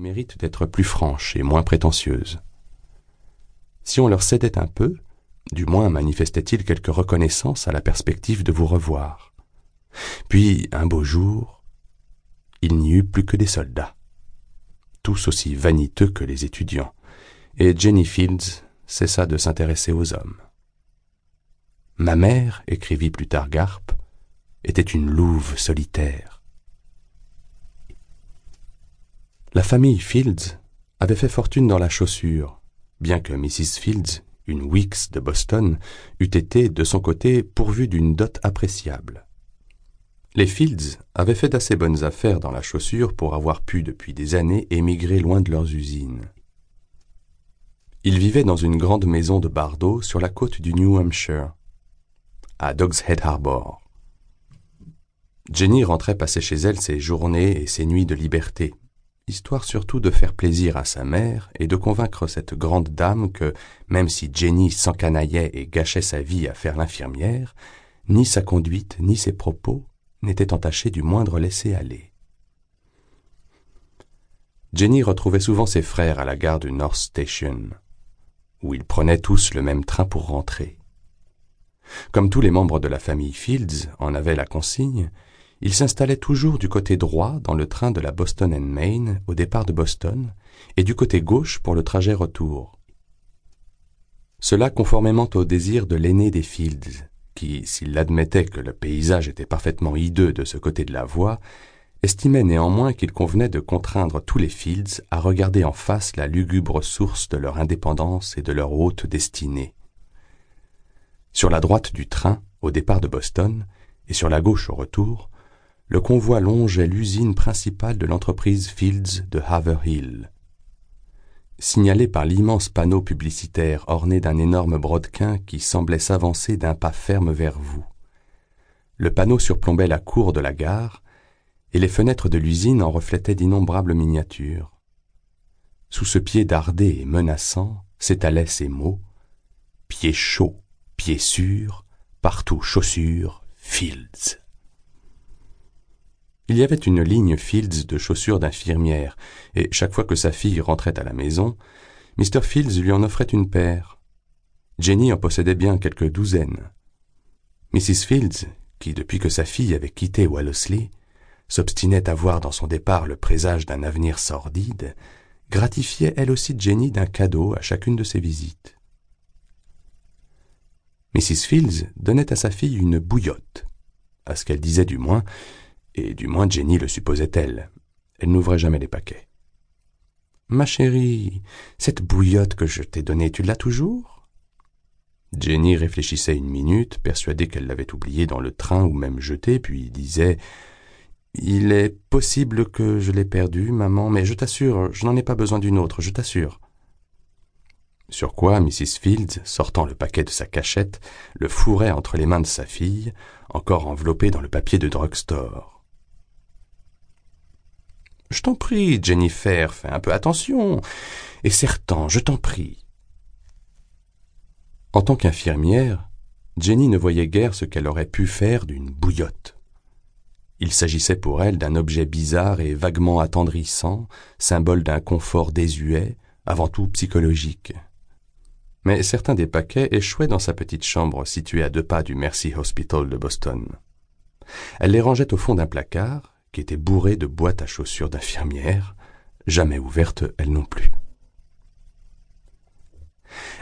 mérite d'être plus franches et moins prétentieuses. Si on leur cédait un peu, du moins manifestaient-ils quelque reconnaissance à la perspective de vous revoir. Puis, un beau jour, il n'y eut plus que des soldats, tous aussi vaniteux que les étudiants, et Jenny Fields cessa de s'intéresser aux hommes. Ma mère, écrivit plus tard Garp, était une louve solitaire. La famille Fields avait fait fortune dans la chaussure, bien que Mrs. Fields, une Weeks de Boston, eût été, de son côté, pourvue d'une dot appréciable. Les Fields avaient fait d'assez bonnes affaires dans la chaussure pour avoir pu, depuis des années, émigrer loin de leurs usines. Ils vivaient dans une grande maison de Bardo sur la côte du New Hampshire, à Dogs Head Harbor. Jenny rentrait passer chez elle ses journées et ses nuits de liberté, histoire surtout de faire plaisir à sa mère et de convaincre cette grande dame que, même si Jenny s'encanaillait et gâchait sa vie à faire l'infirmière, ni sa conduite ni ses propos n'étaient entachés du moindre laisser-aller. Jenny retrouvait souvent ses frères à la gare du North Station, où ils prenaient tous le même train pour rentrer. Comme tous les membres de la famille Fields en avaient la consigne, il s'installait toujours du côté droit dans le train de la Boston and Maine au départ de Boston et du côté gauche pour le trajet retour. Cela conformément au désir de l'aîné des Fields, qui, s'il admettait que le paysage était parfaitement hideux de ce côté de la voie, estimait néanmoins qu'il convenait de contraindre tous les Fields à regarder en face la lugubre source de leur indépendance et de leur haute destinée. Sur la droite du train, au départ de Boston, et sur la gauche au retour, le convoi longeait l'usine principale de l'entreprise Fields de Haverhill. Signalé par l'immense panneau publicitaire orné d'un énorme brodequin qui semblait s'avancer d'un pas ferme vers vous. Le panneau surplombait la cour de la gare, et les fenêtres de l'usine en reflétaient d'innombrables miniatures. Sous ce pied dardé et menaçant s'étalaient ces mots Pieds chauds, pieds sûrs, partout chaussures, Fields. Il y avait une ligne Fields de chaussures d'infirmière, et chaque fois que sa fille rentrait à la maison, Mr. Fields lui en offrait une paire. Jenny en possédait bien quelques douzaines. Mrs. Fields, qui depuis que sa fille avait quitté Wellesley, s'obstinait à voir dans son départ le présage d'un avenir sordide, gratifiait elle aussi Jenny d'un cadeau à chacune de ses visites. Mrs. Fields donnait à sa fille une bouillotte, à ce qu'elle disait du moins, et du moins Jenny le supposait-elle. Elle, n'ouvrait jamais les paquets. Ma chérie, cette bouillotte que je t'ai donnée, tu l'as toujours? Jenny réfléchissait une minute, persuadée qu'elle l'avait oubliée dans le train ou même jetée, puis disait Il est possible que je l'ai perdue, maman, mais je t'assure, je n'en ai pas besoin d'une autre, je t'assure. Sur quoi Mrs. Fields, sortant le paquet de sa cachette, le fourrait entre les mains de sa fille, encore enveloppé dans le papier de drugstore. Je t'en prie, Jennifer, fais un peu attention. Et certain, je t'en prie. En tant qu'infirmière, Jenny ne voyait guère ce qu'elle aurait pu faire d'une bouillotte. Il s'agissait pour elle d'un objet bizarre et vaguement attendrissant, symbole d'un confort désuet, avant tout psychologique. Mais certains des paquets échouaient dans sa petite chambre située à deux pas du Mercy Hospital de Boston. Elle les rangeait au fond d'un placard, qui était bourrée de boîtes à chaussures d'infirmière, jamais ouvertes elle non plus.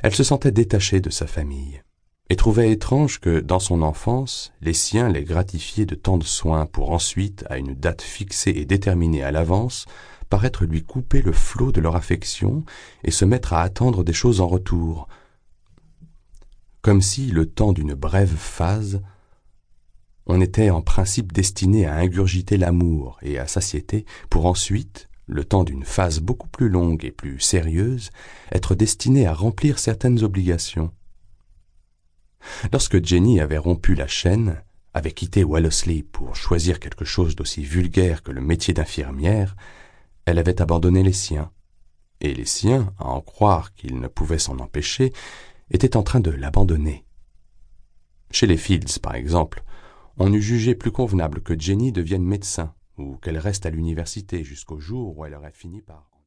Elle se sentait détachée de sa famille, et trouvait étrange que, dans son enfance, les siens les gratifiaient de tant de soins pour ensuite, à une date fixée et déterminée à l'avance, paraître lui couper le flot de leur affection et se mettre à attendre des choses en retour, comme si, le temps d'une brève phase, on était en principe destiné à ingurgiter l'amour et à satiété pour ensuite, le temps d'une phase beaucoup plus longue et plus sérieuse, être destiné à remplir certaines obligations. Lorsque Jenny avait rompu la chaîne, avait quitté Wellesley pour choisir quelque chose d'aussi vulgaire que le métier d'infirmière, elle avait abandonné les siens, et les siens, à en croire qu'ils ne pouvaient s'en empêcher, étaient en train de l'abandonner. Chez les Fields, par exemple, on eût jugé plus convenable que Jenny devienne médecin ou qu'elle reste à l'université jusqu'au jour où elle aurait fini par